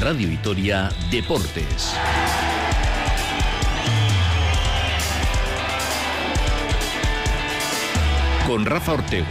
Radio Vitoria Deportes. Con Rafa Ortego.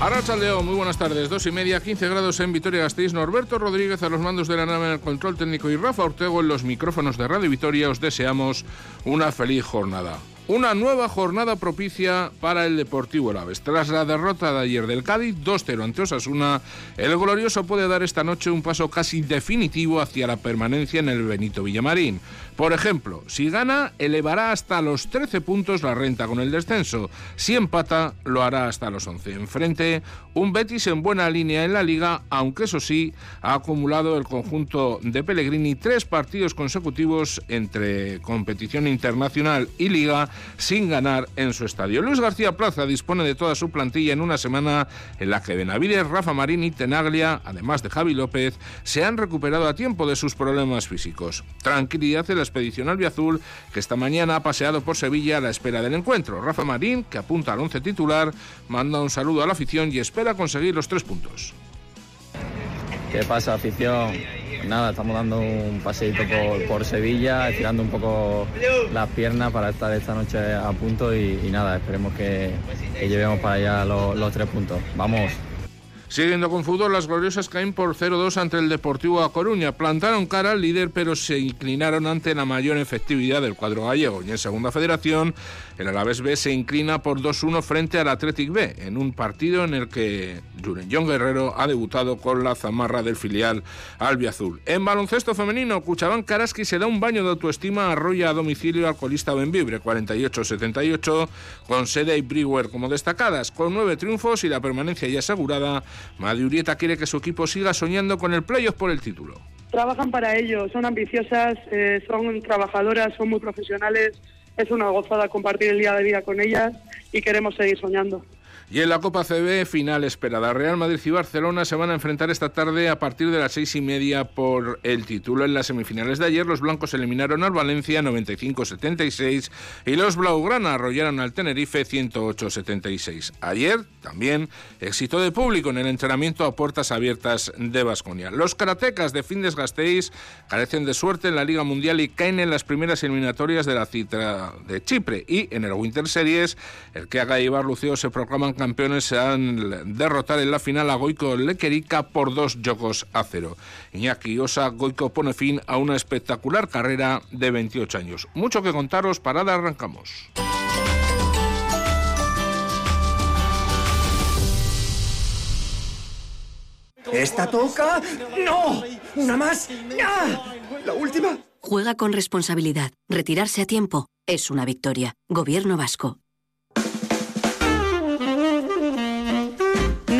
Arrachaldeo, muy buenas tardes. Dos y media, 15 grados en Vitoria-Gasteiz. Norberto Rodríguez a los mandos de la nave en el control técnico y Rafa Ortego en los micrófonos de Radio Vitoria. Os deseamos una feliz jornada. Una nueva jornada propicia para el Deportivo Aves. Tras la derrota de ayer del Cádiz, 2-0 ante Osasuna, el glorioso puede dar esta noche un paso casi definitivo hacia la permanencia en el Benito Villamarín. Por ejemplo, si gana, elevará hasta los 13 puntos la renta con el descenso. Si empata, lo hará hasta los 11. Enfrente, un Betis en buena línea en la liga, aunque eso sí, ha acumulado el conjunto de Pellegrini tres partidos consecutivos entre competición internacional y liga sin ganar en su estadio. Luis García Plaza dispone de toda su plantilla en una semana en la que Benavides, Rafa Marín y Tenaglia, además de Javi López, se han recuperado a tiempo de sus problemas físicos. Tranquilidad en expedición albiazul que esta mañana ha paseado por Sevilla a la espera del encuentro. Rafa Marín, que apunta al once titular, manda un saludo a la afición y espera conseguir los tres puntos. ¿Qué pasa, afición? Nada, estamos dando un paseito por, Sevilla, estirando un poco las piernas para estar esta noche a punto y, nada, esperemos que, llevemos para allá los tres puntos. Vamos. Siguiendo con fútbol, las gloriosas caen por 0-2 ante el Deportivo A Coruña. Plantaron cara al líder, pero se inclinaron ante la mayor efectividad del cuadro gallego. Y en Segunda Federación, el Alavés B se inclina por 2-1 frente al Athletic B, en un partido en el que John Guerrero ha debutado con la zamarra del filial albiazul. En baloncesto femenino, Cuchabán Karaski se da un baño de autoestima, arrolla a domicilio al colista Benvibre, 48-78, con Sede y Brewer como destacadas, con nueve triunfos y la permanencia ya asegurada Urieta quiere que su equipo siga soñando con el playoff por el título. Trabajan para ello, son ambiciosas, eh, son trabajadoras, son muy profesionales. Es una gozada compartir el día de vida con ellas y queremos seguir soñando. Y en la Copa CB, final esperada. Real Madrid y Barcelona se van a enfrentar esta tarde a partir de las seis y media por el título. En las semifinales de ayer, los blancos eliminaron al Valencia 95-76 y los Blaugrana arrollaron al Tenerife 108-76. Ayer también éxito de público en el entrenamiento a puertas abiertas de Basconia. Los karatecas de Findes Gasteiz carecen de suerte en la Liga Mundial y caen en las primeras eliminatorias de la cita de Chipre. Y en el Winter Series, el que haga llevar Luceo se proclaman campeones se han derrotar en la final a Goico Lequerica por dos jogos a cero. Iñaki Osa Goico pone fin a una espectacular carrera de 28 años. Mucho que contaros, parada, arrancamos. ¿Esta toca? ¡No! ¿Una más? ¡Ya! ¿La última? Juega con responsabilidad. Retirarse a tiempo es una victoria. Gobierno vasco.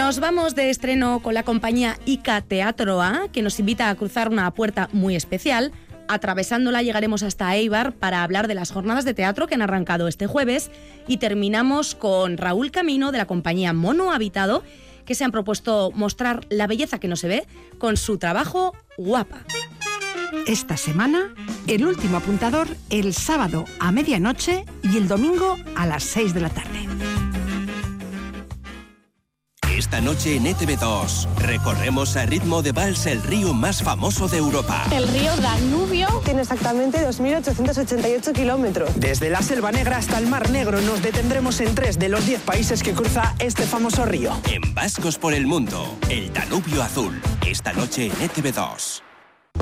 Nos vamos de estreno con la compañía ICA Teatro A, que nos invita a cruzar una puerta muy especial. Atravesándola llegaremos hasta Eibar para hablar de las jornadas de teatro que han arrancado este jueves y terminamos con Raúl Camino de la compañía Mono Habitado, que se han propuesto mostrar la belleza que no se ve con su trabajo Guapa. Esta semana, el último apuntador el sábado a medianoche y el domingo a las 6 de la tarde. Esta noche en ETV2 recorremos a ritmo de vals el río más famoso de Europa. El río Danubio tiene exactamente 2.888 kilómetros. Desde la Selva Negra hasta el Mar Negro nos detendremos en tres de los diez países que cruza este famoso río. En Vascos por el Mundo, el Danubio Azul. Esta noche en ETV2.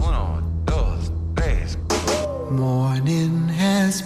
Uno, dos, tres. Morning has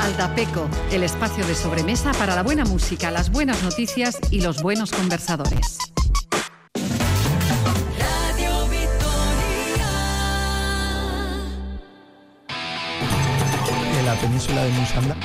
Aldapeco, el espacio de sobremesa para la buena música, las buenas noticias y los buenos conversadores. En la península de Musanda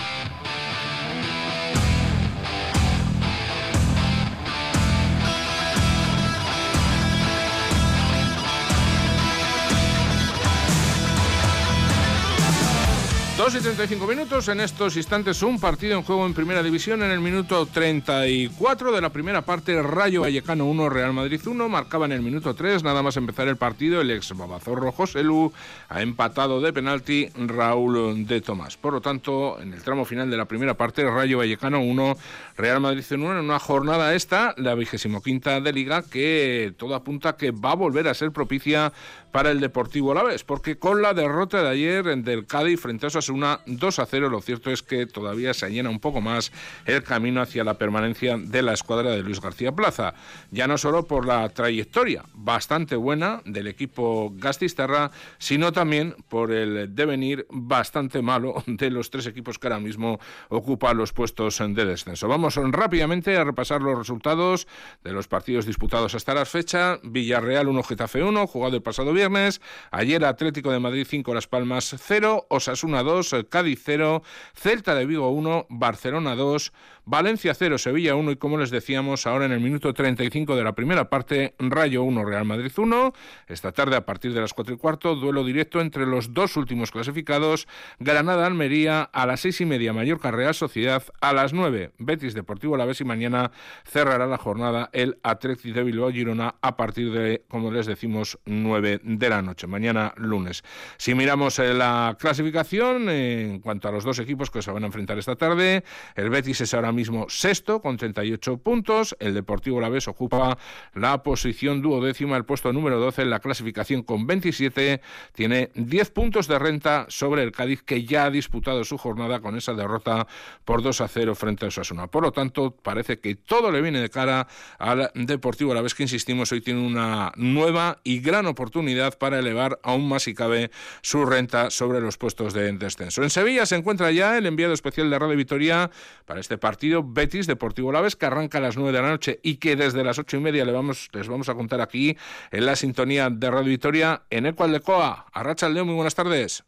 2 y 35 minutos. En estos instantes, un partido en juego en Primera División. En el minuto 34 de la primera parte, Rayo Vallecano 1, Real Madrid 1. Marcaba en el minuto 3, nada más empezar el partido, el ex babazorro José Lu ha empatado de penalti Raúl de Tomás. Por lo tanto, en el tramo final de la primera parte, Rayo Vallecano 1, Real Madrid 1. En una jornada esta, la vigésimo quinta de Liga, que todo apunta que va a volver a ser propicia para el Deportivo Alavés, porque con la derrota de ayer del Cádiz frente a Osasuna 2 a 0, lo cierto es que todavía se llena un poco más el camino hacia la permanencia de la escuadra de Luis García Plaza. Ya no solo por la trayectoria bastante buena del equipo Gastisterra, sino también por el devenir bastante malo de los tres equipos que ahora mismo ocupan los puestos de descenso. Vamos rápidamente a repasar los resultados de los partidos disputados hasta la fecha. Villarreal 1, Getafe 1, jugado el pasado viernes. Ayer Atlético de Madrid 5, Las Palmas 0, Osasuna 2, Cádiz 0, Celta de Vigo 1, Barcelona 2, Valencia 0, Sevilla 1 y como les decíamos ahora en el minuto 35 de la primera parte, Rayo 1, Real Madrid 1. Esta tarde a partir de las 4 y cuarto, duelo directo entre los dos últimos clasificados, Granada-Almería a las 6 y media, Mallorca Real Sociedad a las 9, Betis Deportivo La Vez y mañana cerrará la jornada el Athletic de Bilbao Girona a partir de, como les decimos, 9 de la noche, mañana lunes. Si miramos eh, la clasificación en cuanto a los dos equipos que se van a enfrentar esta tarde, el Betis es ahora mismo mismo sexto con 38 puntos. El Deportivo Vez ocupa la posición duodécima, el puesto número 12 en la clasificación con 27. Tiene 10 puntos de renta sobre el Cádiz que ya ha disputado su jornada con esa derrota por 2 a 0 frente a Osasuna. Por lo tanto, parece que todo le viene de cara al Deportivo Vez que insistimos hoy tiene una nueva y gran oportunidad para elevar aún más si cabe su renta sobre los puestos de descenso. En Sevilla se encuentra ya el enviado especial de Radio Vitoria para este partido Betis Deportivo Laves que arranca a las 9 de la noche y que desde las ocho y media le vamos, les vamos a contar aquí en la sintonía de Radio Victoria en Ecual de Coa. Arracha León, muy buenas tardes.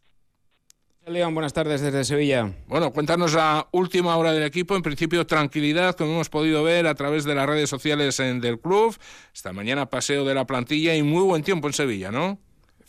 León, buenas tardes desde Sevilla. Bueno, cuéntanos la última hora del equipo. En principio, tranquilidad, como hemos podido ver a través de las redes sociales del club. Esta mañana paseo de la plantilla y muy buen tiempo en Sevilla, ¿no?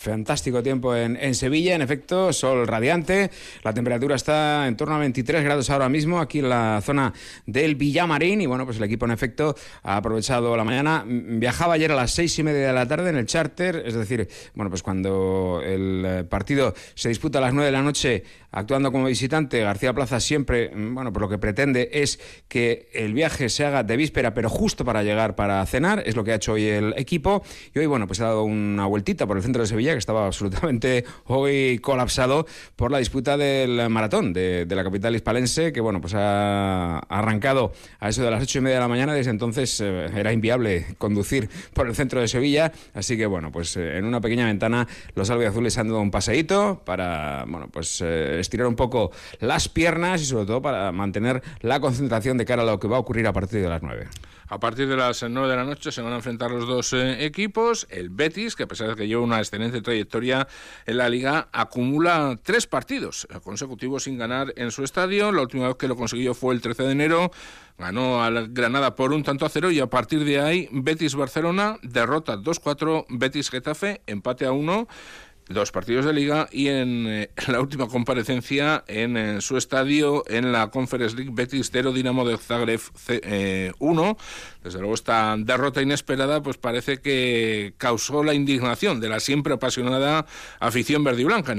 Fantástico tiempo en, Sevilla, en efecto, sol radiante. La temperatura está en torno a 23 grados ahora mismo, aquí en la zona del Villamarín. Y bueno, pues el equipo, en efecto, ha aprovechado la mañana. Viajaba ayer a las seis y media de la tarde en el charter, es decir, bueno, pues cuando el eh, partido se disputa a las nueve de la noche, actuando como visitante, García Plaza siempre, bueno, por lo que pretende es que el viaje se haga de víspera, pero justo para llegar para cenar. Es lo que ha hecho hoy el equipo. Y hoy, bueno, pues ha dado una vueltita por el centro de Sevilla que estaba absolutamente hoy colapsado por la disputa del maratón de, la capital hispalense, que bueno, pues ha arrancado a eso de las ocho y media de la mañana. Desde entonces eh, era inviable conducir por el centro de Sevilla. Así que bueno, pues eh, en una pequeña ventana los albiazules han dado un paseíto para, bueno, pues eh, estirar un poco las piernas y sobre todo para mantener la concentración de cara a lo que va a ocurrir a partir de las nueve. A partir de las 9 de la noche se van a enfrentar los dos eh, equipos. El Betis, que a pesar de que lleva una excelente trayectoria en la liga, acumula tres partidos consecutivos sin ganar en su estadio. La última vez que lo consiguió fue el 13 de enero. Ganó al Granada por un tanto a cero y a partir de ahí Betis Barcelona derrota 2-4, Betis Getafe empate a 1 dos partidos de liga y en eh, la última comparecencia en, su estadio en la Conference League Betis 0 Dinamo de Zagreb 1 eh, desde luego esta derrota inesperada pues parece que causó la indignación de la siempre apasionada afición verde y blanca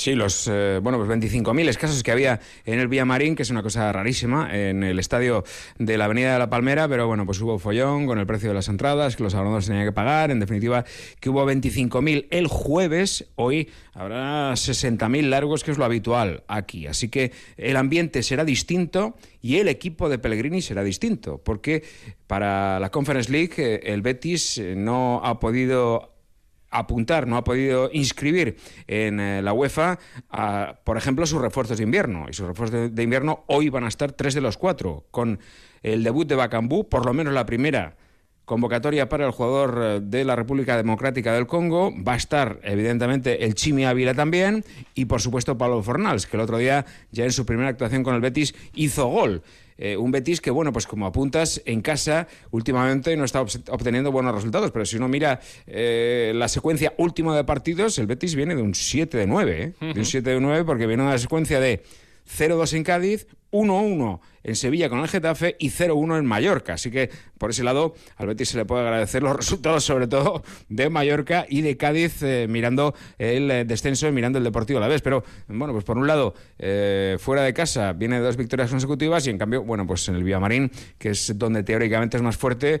Sí, los eh, bueno, pues 25.000 escasos que había en el Villamarín, que es una cosa rarísima, en el estadio de la Avenida de la Palmera, pero bueno, pues hubo follón con el precio de las entradas, que los abonados tenían que pagar, en definitiva, que hubo 25.000 el jueves, hoy habrá 60.000 largos, que es lo habitual aquí, así que el ambiente será distinto y el equipo de Pellegrini será distinto, porque para la Conference League eh, el Betis eh, no ha podido apuntar, no ha podido inscribir en eh, la UEFA, por ejemplo, sus refuerzos de invierno. Y sus refuerzos de, invierno hoy van a estar tres de los cuatro, con el debut de Bacambú, por lo menos la primera convocatoria para el jugador eh, de la República Democrática del Congo. Va a estar, evidentemente, el Chimi Ávila también y, por supuesto, Pablo Fornals, que el otro día, ya en su primera actuación con el Betis, hizo gol. Eh, un Betis que, bueno, pues como apuntas, en casa últimamente no está obteniendo buenos resultados, pero si uno mira eh, la secuencia última de partidos, el Betis viene de un 7 de 9, ¿eh? de un 7 de 9 porque viene una secuencia de 0-2 en Cádiz, 1-1 en Sevilla con el Getafe y 0-1 en Mallorca. Así que por ese lado al Betis se le puede agradecer los resultados, sobre todo de Mallorca y de Cádiz, eh, mirando el eh, descenso y mirando el Deportivo a la vez. Pero bueno, pues por un lado, eh, fuera de casa viene dos victorias consecutivas y en cambio, bueno, pues en el Villamarín, que es donde teóricamente es más fuerte,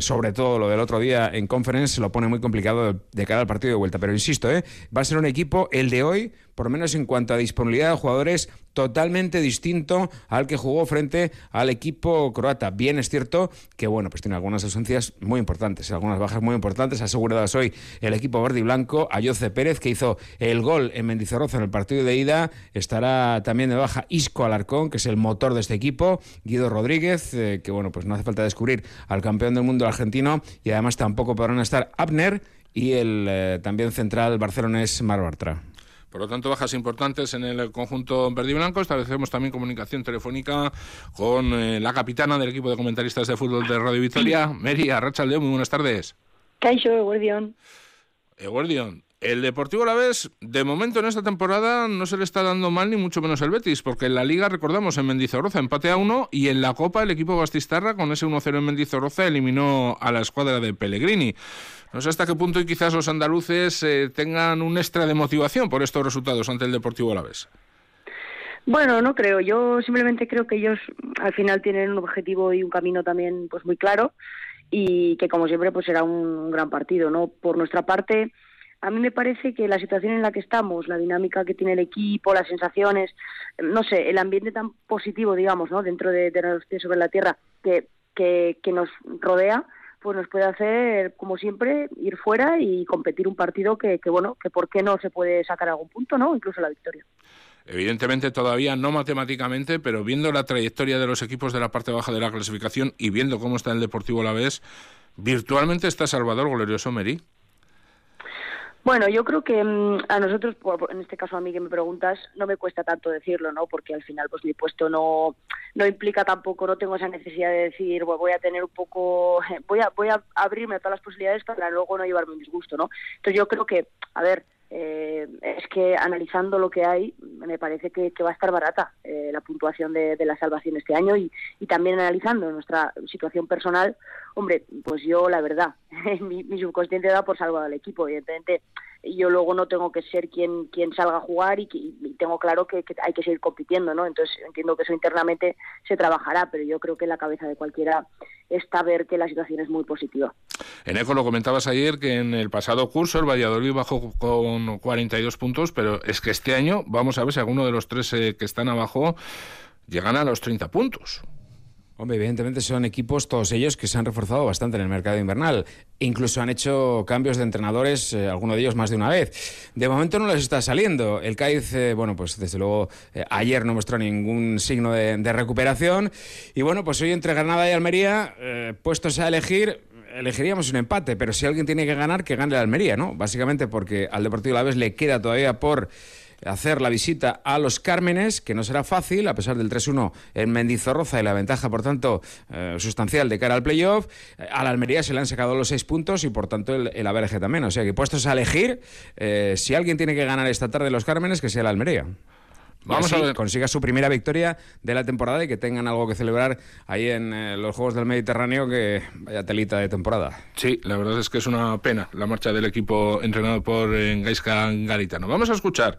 sobre todo lo del otro día en Conference, se lo pone muy complicado de cara al partido de vuelta. Pero insisto, va a ser un equipo, el de hoy, por lo menos en cuanto a disponibilidad de jugadores, totalmente distinto al que jugó frente al equipo croata. Bien es cierto que, bueno, pues tiene algunas ausencias muy importantes, algunas bajas muy importantes aseguradas hoy el equipo verde y blanco. Ayoce Pérez, que hizo el gol en Mendizorroza en el partido de ida, estará también de baja Isco Alarcón, que es el motor de este equipo, Guido Rodríguez, eh, que, bueno, pues no hace falta descubrir al campeón del mundo argentino, y además tampoco podrán estar Abner y el eh, también central barcelonés Mar Bartra. Por lo tanto, bajas importantes en el conjunto verde y blanco. Establecemos también comunicación telefónica con eh, la capitana del equipo de comentaristas de fútbol de Radio Victoria, Mary Arrachaldeón. Muy buenas tardes. Caixo, Eguardión. Eguardión. El Deportivo la vez, de momento en esta temporada no se le está dando mal ni mucho menos el Betis, porque en la Liga, recordamos, en Mendizorroza empate a uno y en la Copa el equipo Bastistarra con ese 1-0 en Mendizorroza eliminó a la escuadra de Pellegrini. No sé hasta qué punto y quizás los andaluces eh, tengan un extra de motivación por estos resultados ante el Deportivo Alavés. Bueno, no creo. Yo simplemente creo que ellos al final tienen un objetivo y un camino también pues muy claro y que como siempre pues será un, gran partido, ¿no? Por nuestra parte, a mí me parece que la situación en la que estamos, la dinámica que tiene el equipo, las sensaciones, no sé, el ambiente tan positivo, digamos, ¿no? Dentro de, de sobre la tierra que, que nos rodea, pues nos puede hacer, como siempre, ir fuera y competir un partido que, que, bueno, que por qué no se puede sacar algún punto, ¿no? Incluso la victoria. Evidentemente todavía no matemáticamente, pero viendo la trayectoria de los equipos de la parte baja de la clasificación y viendo cómo está el Deportivo a la vez, virtualmente está Salvador Glorioso Meri. Bueno, yo creo que mm, a nosotros, en este caso a mí que me preguntas, no me cuesta tanto decirlo, ¿no? Porque al final, pues mi puesto no, no implica tampoco, no tengo esa necesidad de decir, voy a tener un poco, voy a, voy a abrirme a todas las posibilidades para luego no llevarme un disgusto, ¿no? Entonces yo creo que, a ver, eh, es que analizando lo que hay, me parece que, va a estar barata eh, la puntuación de, la salvación este año y, y, también analizando nuestra situación personal, hombre, pues yo la verdad, mi, mi subconsciente da por salvado al equipo, evidentemente yo luego no tengo que ser quien quien salga a jugar y, tengo claro que, hay que seguir compitiendo, ¿no? Entonces entiendo que eso internamente se trabajará, pero yo creo que la cabeza de cualquiera está ver que la situación es muy positiva. En ECO lo comentabas ayer que en el pasado curso el Valladolid bajó con 42 puntos, pero es que este año vamos a ver si alguno de los tres eh, que están abajo llegan a los 30 puntos. Hombre, evidentemente son equipos, todos ellos, que se han reforzado bastante en el mercado invernal. Incluso han hecho cambios de entrenadores, eh, algunos de ellos más de una vez. De momento no les está saliendo. El Cádiz, eh, bueno, pues desde luego eh, ayer no mostró ningún signo de, recuperación. Y bueno, pues hoy entre Granada y Almería, puestos a elegir, elegiríamos un empate, pero si alguien tiene que ganar, que gane la Almería, ¿no? Básicamente porque al Deportivo la vez le queda todavía por hacer la visita a los Cármenes, que no será fácil, a pesar del 3-1 en Mendizorroza y la ventaja, por tanto, eh, sustancial de cara al playoff. A la Almería se le han sacado los seis puntos y, por tanto, el, el también. O sea que puestos a elegir, eh, si alguien tiene que ganar esta tarde los Cármenes, que sea la Almería. Vamos a ver. consiga su primera victoria de la temporada y que tengan algo que celebrar ahí en eh, los Juegos del Mediterráneo, que vaya telita de temporada. Sí, la verdad es que es una pena la marcha del equipo entrenado por eh, Gaisca Garitano. Vamos a escuchar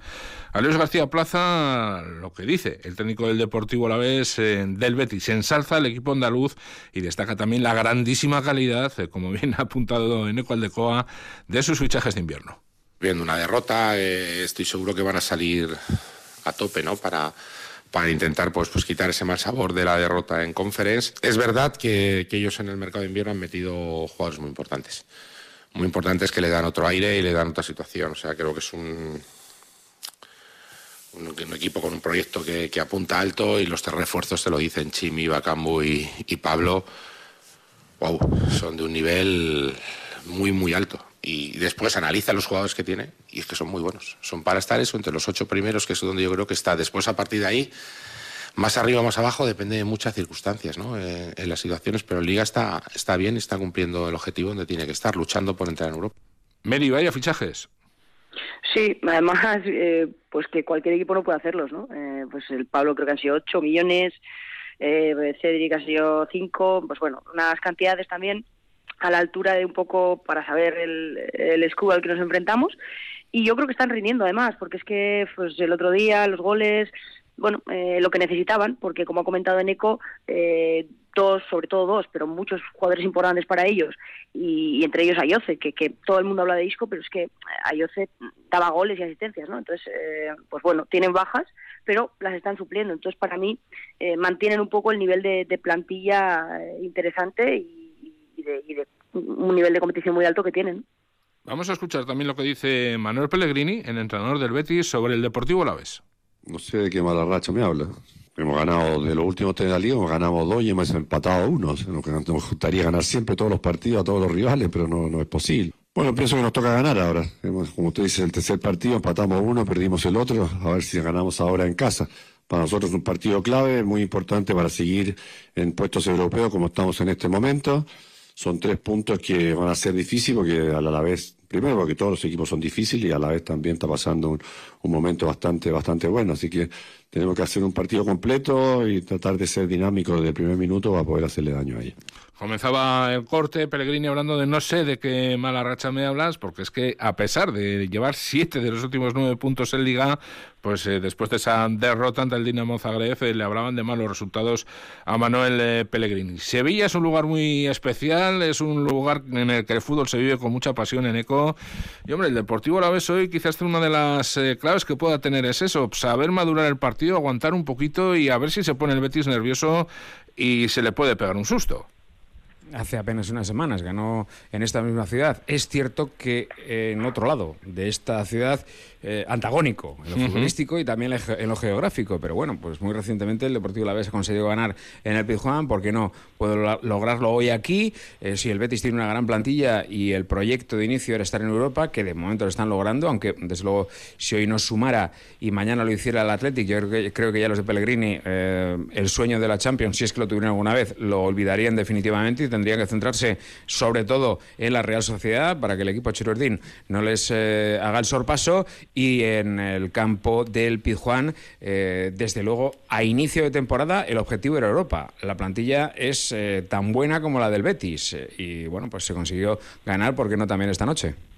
a Luis García Plaza lo que dice el técnico del Deportivo la vez eh, del Betis. Ensalza el equipo andaluz y destaca también la grandísima calidad, como bien ha apuntado en Ecual de Coa, de sus fichajes de invierno. Viendo una derrota, estoy seguro que van a salir a tope, ¿no? Para, para intentar pues, pues quitar ese mal sabor de la derrota en Conference. Es verdad que, ellos en el mercado de invierno han metido jugadores muy importantes. Muy importantes que le dan otro aire y le dan otra situación. O sea, creo que es un, un, equipo con un proyecto que, apunta alto y los refuerzos te lo dicen Chimi, Bacambu y, y Pablo wow, son de un nivel muy, muy alto. Y después analiza los jugadores que tiene y es que son muy buenos. Son para estar eso entre los ocho primeros, que es donde yo creo que está. Después, a partir de ahí, más arriba, más abajo, depende de muchas circunstancias ¿no? Eh, en las situaciones, pero Liga está, está bien y está cumpliendo el objetivo donde tiene que estar, luchando por entrar en Europa. Meri, vaya fichajes. Sí, además, eh, pues que cualquier equipo no puede hacerlos, ¿no? Eh, pues el Pablo creo que han sido 8 millones, eh, Cedric ha sido 5, pues bueno, unas cantidades también a la altura de un poco para saber el, el escudo al que nos enfrentamos. Y yo creo que están rindiendo además, porque es que pues el otro día los goles, bueno, eh, lo que necesitaban, porque como ha comentado Eneco, eh, dos, sobre todo dos, pero muchos jugadores importantes para ellos, y, entre ellos Ayoce, que, que todo el mundo habla de Isco, pero es que Ayoce daba goles y asistencias, ¿no? Entonces, eh, pues bueno, tienen bajas, pero las están supliendo. Entonces, para mí, eh, mantienen un poco el nivel de, de plantilla eh, interesante y, y, de, y de un nivel de competición muy alto que tienen. Vamos a escuchar también lo que dice Manuel Pellegrini, el entrenador del Betis, sobre el Deportivo Alavés. No sé de qué mala racha me habla. Hemos ganado de los últimos tres de la liga, hemos ganado dos y hemos empatado uno. O sea, nos gustaría ganar siempre todos los partidos a todos los rivales, pero no, no es posible. Bueno, pienso que nos toca ganar ahora. Hemos, como usted dice, el tercer partido empatamos uno, perdimos el otro. A ver si ganamos ahora en casa. Para nosotros es un partido clave, muy importante para seguir en puestos europeos como estamos en este momento. Son tres puntos que van a ser difíciles porque a la vez, primero porque todos los equipos son difíciles y a la vez también está pasando un, momento bastante, bastante bueno. Así que tenemos que hacer un partido completo y tratar de ser dinámico desde el primer minuto para poder hacerle daño a ella. Comenzaba el corte, Pellegrini hablando de no sé de qué mala racha me hablas, porque es que a pesar de llevar siete de los últimos nueve puntos en Liga, pues eh, después de esa derrota ante el Dinamo Zagreb eh, le hablaban de malos resultados a Manuel eh, Pellegrini. Sevilla es un lugar muy especial, es un lugar en el que el fútbol se vive con mucha pasión en eco. Y hombre, el Deportivo a la vez hoy quizás una de las claves que pueda tener es eso, saber madurar el partido, aguantar un poquito y a ver si se pone el Betis nervioso y se le puede pegar un susto hace apenas unas semanas, ganó en esta misma ciudad. Es cierto que eh, en otro lado de esta ciudad, eh, antagónico en lo uh -huh. futbolístico y también en lo geográfico, pero bueno, pues muy recientemente el Deportivo La Vez ha conseguido ganar en el Pizjuán, ¿por qué no? Puedo lograrlo hoy aquí, eh, si el Betis tiene una gran plantilla y el proyecto de inicio era estar en Europa, que de momento lo están logrando, aunque desde luego si hoy no sumara y mañana lo hiciera el Athletic, yo creo que, creo que ya los de Pellegrini, el sueño de la Champions, si es que lo tuvieron alguna vez, lo olvidarían definitivamente y tendrían que centrarse sobre todo en la Real Sociedad para que el equipo Chirurdín no les eh, haga el sorpaso y en el campo del Pizjuán, eh, desde luego, a inicio de temporada el objetivo era Europa. La plantilla es eh, tan buena como la del Betis y bueno, pues se consiguió ganar, ¿por qué no también esta noche?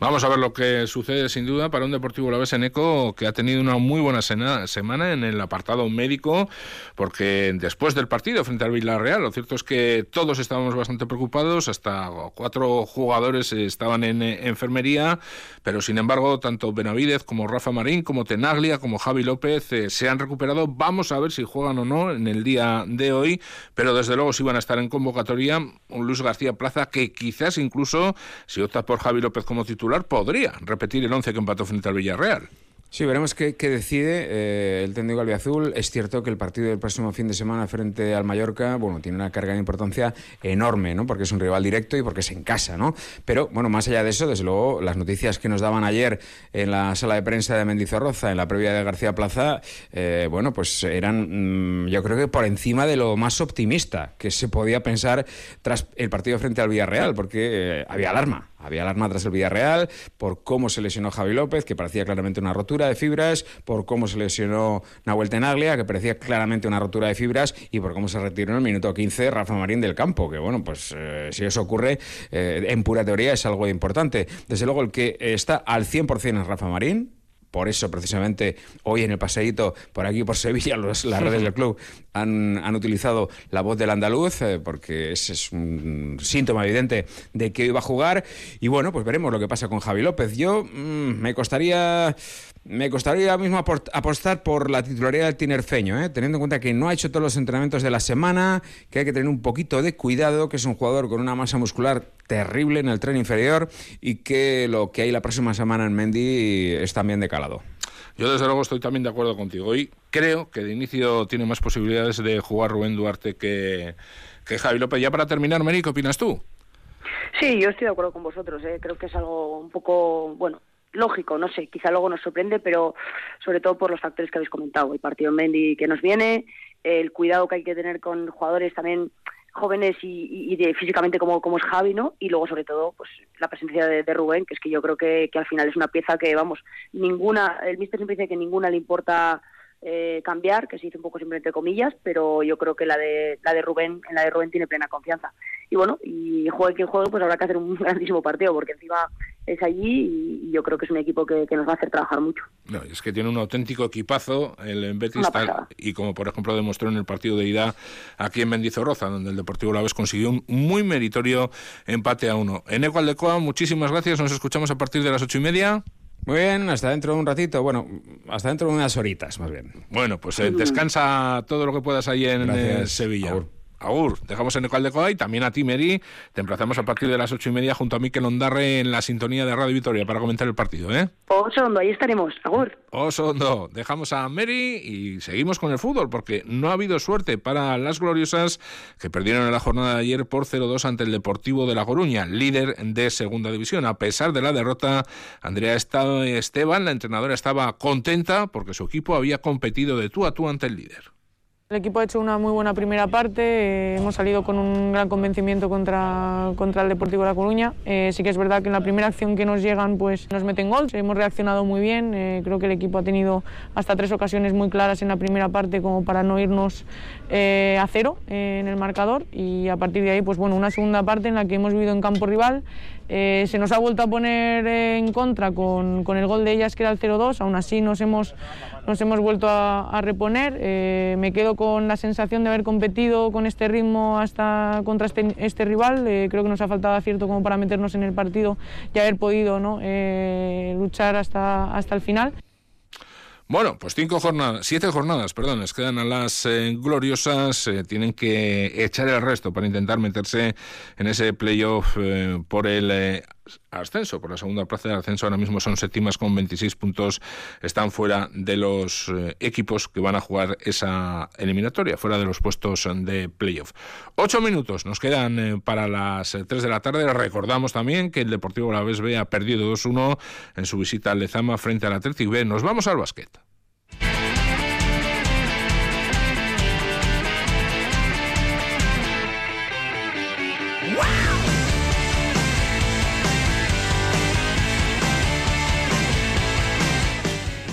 Vamos a ver lo que sucede sin duda para un Deportivo Alavés en Eco que ha tenido una muy buena semana en el apartado médico porque después del partido frente al Villarreal lo cierto es que todos estábamos bastante preocupados hasta cuatro jugadores estaban en enfermería pero sin embargo tanto Benavidez como Rafa Marín como Tenaglia como Javi López eh, se han recuperado. Vamos a ver si juegan o no en el día de hoy pero desde luego si van a estar en convocatoria un Luis García Plaza que quizás incluso si opta por Javi López como titular podría repetir el 11 que empató frente al Villarreal. Sí, veremos qué, qué decide eh, el técnico albiazul. Es cierto que el partido del próximo fin de semana frente al Mallorca, bueno, tiene una carga de importancia enorme, ¿no? Porque es un rival directo y porque es en casa, ¿no? Pero, bueno, más allá de eso, desde luego, las noticias que nos daban ayer en la sala de prensa de Mendizorroza, en la previa de García Plaza, eh, bueno, pues eran, mmm, yo creo que por encima de lo más optimista que se podía pensar tras el partido frente al Villarreal, porque eh, había alarma. Había alarma tras el Villarreal por cómo se lesionó Javi López, que parecía claramente una rotura de fibras, por cómo se lesionó Nahuel Tenaglia, que parecía claramente una rotura de fibras, y por cómo se retiró en el minuto 15 Rafa Marín del campo, que bueno, pues eh, si eso ocurre, eh, en pura teoría es algo importante. Desde luego, el que está al 100% es Rafa Marín, por eso, precisamente, hoy en el paseíto, por aquí, por Sevilla, las redes del club han, han, utilizado la voz del andaluz, eh, porque ese es un síntoma evidente de que va a jugar. Y bueno, pues veremos lo que pasa con Javi López. Yo mmm, me costaría me costaría ahora mismo apostar por la titularidad del tinerfeño, ¿eh? teniendo en cuenta que no ha hecho todos los entrenamientos de la semana, que hay que tener un poquito de cuidado, que es un jugador con una masa muscular terrible en el tren inferior y que lo que hay la próxima semana en Mendy es también de calado. Yo desde luego estoy también de acuerdo contigo y creo que de inicio tiene más posibilidades de jugar Rubén Duarte que, que Javi López. Ya para terminar, Meri, ¿qué opinas tú? Sí, yo estoy de acuerdo con vosotros. ¿eh? Creo que es algo un poco, bueno, lógico, no sé, quizá luego nos sorprende, pero sobre todo por los factores que habéis comentado. El partido Mendy que nos viene, el cuidado que hay que tener con jugadores también jóvenes y, de, físicamente como, como es Javi, ¿no? Y luego, sobre todo, pues la presencia de, Rubén, que es que yo creo que, que, al final es una pieza que, vamos, ninguna, el mister siempre dice que ninguna le importa eh, cambiar, que se hizo un poco siempre entre comillas, pero yo creo que la de la de Rubén, en la de Rubén tiene plena confianza. Y bueno, y juegue quien juegue, pues habrá que hacer un grandísimo partido, porque encima es allí y, yo creo que es un equipo que, nos va a hacer trabajar mucho. No, es que tiene un auténtico equipazo el Betis y como por ejemplo demostró en el partido de ida aquí en Mendizorroza, donde el Deportivo La Vez consiguió un muy meritorio empate a uno. En Ecualdecoa, muchísimas gracias, nos escuchamos a partir de las ocho y media. Muy bien, hasta dentro de un ratito, bueno, hasta dentro de unas horitas más bien. Bueno, pues eh, descansa todo lo que puedas ahí en eh, Sevilla. Agur, dejamos en el de y también a ti, Meri. Te emplazamos a partir de las ocho y media junto a Miquel Ondarre en la sintonía de Radio Vitoria para comentar el partido, ¿eh? Osondo, ahí estaremos. Agur. Osondo. Dejamos a Meri y seguimos con el fútbol porque no ha habido suerte para las gloriosas que perdieron en la jornada de ayer por 0-2 ante el Deportivo de La Coruña, líder de Segunda División. A pesar de la derrota, Andrea Esteban, la entrenadora, estaba contenta porque su equipo había competido de tú a tú ante el líder. El equipo ha hecho una muy buena primera parte, eh, hemos salido con un gran convencimiento contra, contra el Deportivo de La Coruña. Eh, sí que es verdad que en la primera acción que nos llegan pues nos meten gol, hemos reaccionado muy bien, eh, creo que el equipo ha tenido hasta tres ocasiones muy claras en la primera parte como para no irnos a cero en el marcador y a partir de ahí pues bueno, una segunda parte en la que hemos vivido en campo rival, se nos ha vuelto a poner en contra con, con el gol de ellas que era el 0-2, aún así nos hemos nos hemos vuelto a, reponer. Eh, me quedo con la sensación de haber competido con este ritmo hasta contra este, este rival. Eh, creo que nos ha faltado acierto como para meternos en el partido y haber podido ¿no? Eh, luchar hasta, hasta el final. Bueno, pues cinco jornadas, siete jornadas, perdón, les quedan a las gloriosas, tienen que echar el resto para intentar meterse en ese playoff por el ascenso, por la segunda plaza del ascenso ahora mismo son séptimas con 26 puntos, están fuera de los eh, equipos que van a jugar esa eliminatoria, fuera de los puestos de playoff. Ocho minutos nos quedan eh, para las eh, tres de la tarde. Recordamos también que el Deportivo La B ha perdido 2-1 en su visita al Lezama frente al Atlético B. Nos vamos al básquet.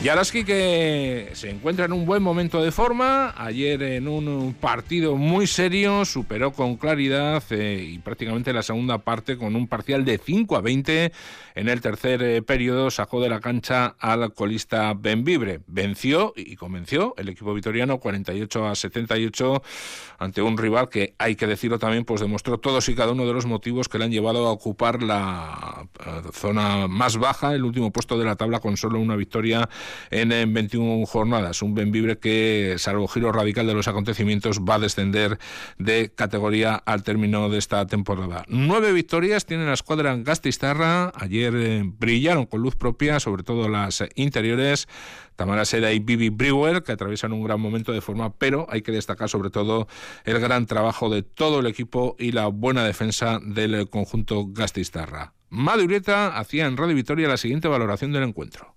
Yaraski que se encuentra en un buen momento de forma, ayer en un partido muy serio superó con claridad eh, y prácticamente la segunda parte con un parcial de 5 a 20 en el tercer eh, periodo sacó de la cancha al colista Benvibre. Venció y convenció el equipo vitoriano 48 a 78 ante un rival que hay que decirlo también pues demostró todos y cada uno de los motivos que le han llevado a ocupar la eh, zona más baja, el último puesto de la tabla con solo una victoria en, 21 jornadas. Un Benvibre que, salvo giro radical de los acontecimientos, va a descender de categoría al término de esta temporada. Nueve victorias tiene la escuadra Gastistarra. Ayer eh, brillaron con luz propia, sobre todo las interiores. Tamara Seda y Bibi Brewer, que atraviesan un gran momento de forma, pero hay que destacar sobre todo el gran trabajo de todo el equipo y la buena defensa del conjunto Gastistarra. Madureta hacía en Radio Victoria la siguiente valoración del encuentro.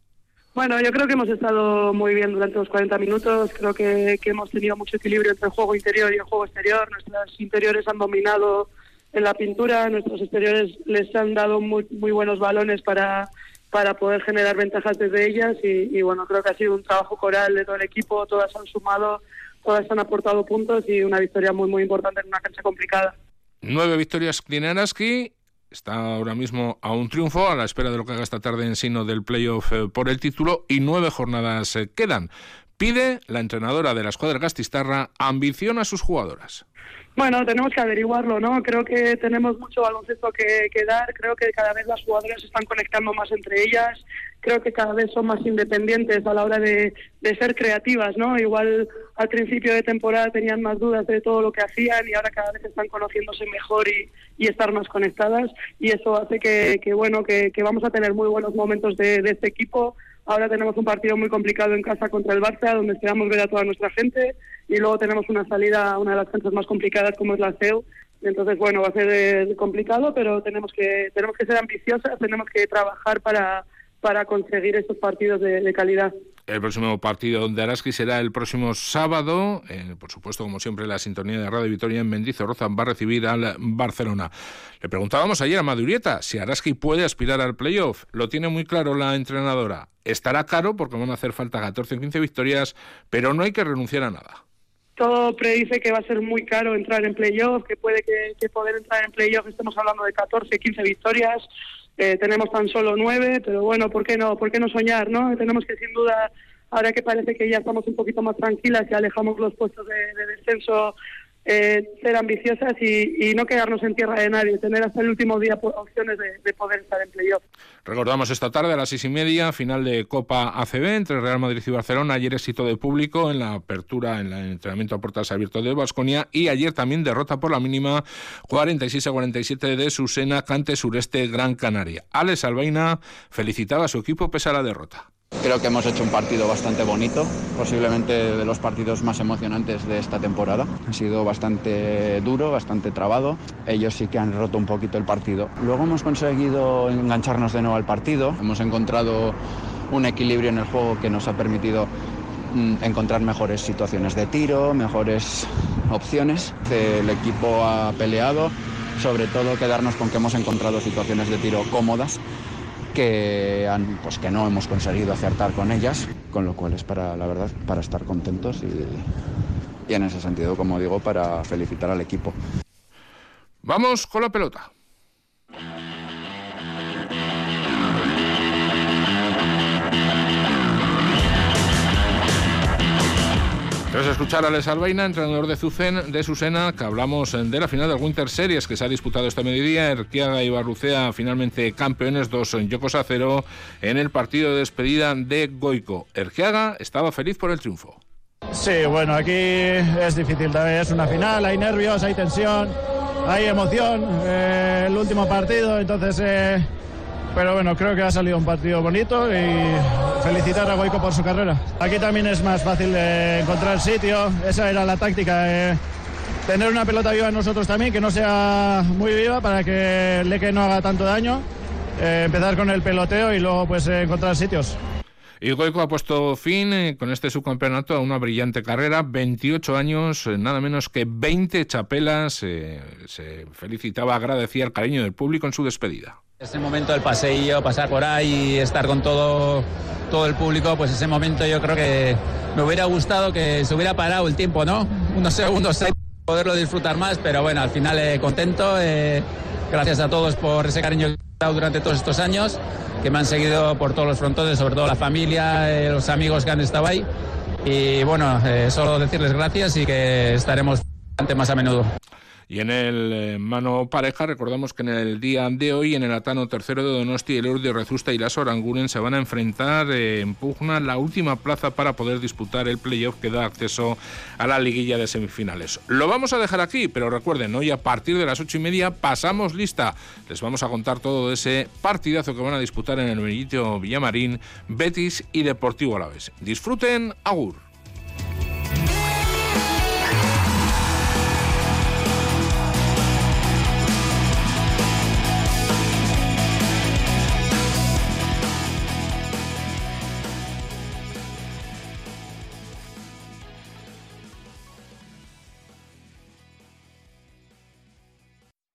Bueno, yo creo que hemos estado muy bien durante los 40 minutos. Creo que, hemos tenido mucho equilibrio entre el juego interior y el juego exterior. Nuestras interiores han dominado en la pintura, nuestros exteriores les han dado muy, muy buenos balones para, para poder generar ventajas desde ellas. Y, y, bueno, creo que ha sido un trabajo coral de todo el equipo. Todas han sumado, todas han aportado puntos y una victoria muy, muy importante en una cancha complicada. Nueve victorias Klinaraski está ahora mismo a un triunfo, a la espera de lo que haga esta tarde en sino del playoff eh, por el título, y nueve jornadas eh, quedan. Pide la entrenadora de la escuadra Gastistarra ambición a sus jugadoras. Bueno, tenemos que averiguarlo, ¿no? Creo que tenemos mucho baloncesto que, que dar, creo que cada vez las jugadoras se están conectando más entre ellas, creo que cada vez son más independientes a la hora de, ser creativas, ¿no? Igual al principio de temporada tenían más dudas de todo lo que hacían y ahora cada vez están conociéndose mejor y, estar más conectadas y eso hace que, bueno, que, vamos a tener muy buenos momentos de, este equipo Ahora tenemos un partido muy complicado en casa contra el Barça, donde esperamos ver a toda nuestra gente. Y luego tenemos una salida a una de las canchas más complicadas, como es la CEU. Entonces, bueno, va a ser eh, complicado, pero tenemos que, tenemos que ser ambiciosas, tenemos que trabajar para, para conseguir estos partidos de, de calidad. El próximo partido de Araski será el próximo sábado. Eh, por supuesto, como siempre, la sintonía de Radio Vitoria en Mendizorroza va a recibir al Barcelona. Le preguntábamos ayer a Madurieta si Araski puede aspirar al playoff. Lo tiene muy claro la entrenadora. Estará caro porque van a hacer falta 14 o 15 victorias, pero no hay que renunciar a nada. Todo predice que va a ser muy caro entrar en playoff, que puede que, que poder entrar en playoff estemos hablando de 14, 15 victorias. Eh, tenemos tan solo nueve, pero bueno, ¿por qué no? ¿Por qué no soñar, no? Tenemos que sin duda, ahora que parece que ya estamos un poquito más tranquilas y alejamos los puestos de, de descenso, eh, ser ambiciosas y, no quedarnos en tierra de nadie, tener hasta el último día opciones de, de poder estar en playoff. Recordamos esta tarde a las seis y media, final de Copa ACB entre Real Madrid y Barcelona. Ayer éxito de público en la apertura, en el entrenamiento a puertas abiertas de Basconia y ayer también derrota por la mínima 46 a 47 de Susena, Cante Sureste, Gran Canaria. Alex Albaina felicitaba a su equipo pese a la derrota. Creo que hemos hecho un partido bastante bonito, posiblemente de los partidos más emocionantes de esta temporada. Ha sido bastante duro, bastante trabado. Ellos sí que han roto un poquito el partido. Luego hemos conseguido engancharnos de nuevo al partido. Hemos encontrado un equilibrio en el juego que nos ha permitido mm, encontrar mejores situaciones de tiro, mejores opciones. El equipo ha peleado, sobre todo quedarnos con que hemos encontrado situaciones de tiro cómodas que, han, pues que no hemos conseguido acertar con ellas, con lo cual es para, la verdad, para estar contentos y, y en ese sentido, como digo, para felicitar al equipo. Vamos con la pelota. Tras escuchar a Alex Albaina, entrenador de, Zucen, de Susena, que hablamos de la final del Winter Series que se ha disputado este mediodía, Erquiaga y Barrucea finalmente campeones, dos Yocos a cero en el partido de despedida de Goico. Erquiaga estaba feliz por el triunfo. Sí, bueno, aquí es difícil también, es una final, hay nervios, hay tensión, hay emoción, eh, el último partido, entonces... Eh, pero bueno, creo que ha salido un partido bonito y felicitar a Goico por su carrera. Aquí también es más fácil encontrar sitio, esa era la táctica. Eh, tener una pelota viva en nosotros también, que no sea muy viva para que Leque no haga tanto daño. Eh, empezar con el peloteo y luego pues eh, encontrar sitios. Y Goico ha puesto fin eh, con este subcampeonato a una brillante carrera, 28 años, eh, nada menos que 20 chapelas. Eh, se felicitaba, agradecía el cariño del público en su despedida. Ese momento del paseillo, pasar por ahí estar con todo, todo el público, pues ese momento yo creo que me hubiera gustado que se hubiera parado el tiempo, ¿no? Unos segundos, poderlo disfrutar más, pero bueno, al final eh, contento. Eh, gracias a todos por ese cariño que he dado durante todos estos años, que me han seguido por todos los frontones, sobre todo la familia, eh, los amigos que han estado ahí. Y bueno, solo decirles gracias y que estaremos más a menudo. Y en el eh, mano pareja, recordamos que en el día de hoy, en el Atano tercero de Donosti, el Urdi Rezusta y las Oranguren se van a enfrentar eh, en pugna la última plaza para poder disputar el playoff que da acceso a la liguilla de semifinales. Lo vamos a dejar aquí, pero recuerden, hoy a partir de las ocho y media pasamos lista. Les vamos a contar todo ese partidazo que van a disputar en el Benito Villamarín, Betis y Deportivo Alavés. Disfruten, Agur.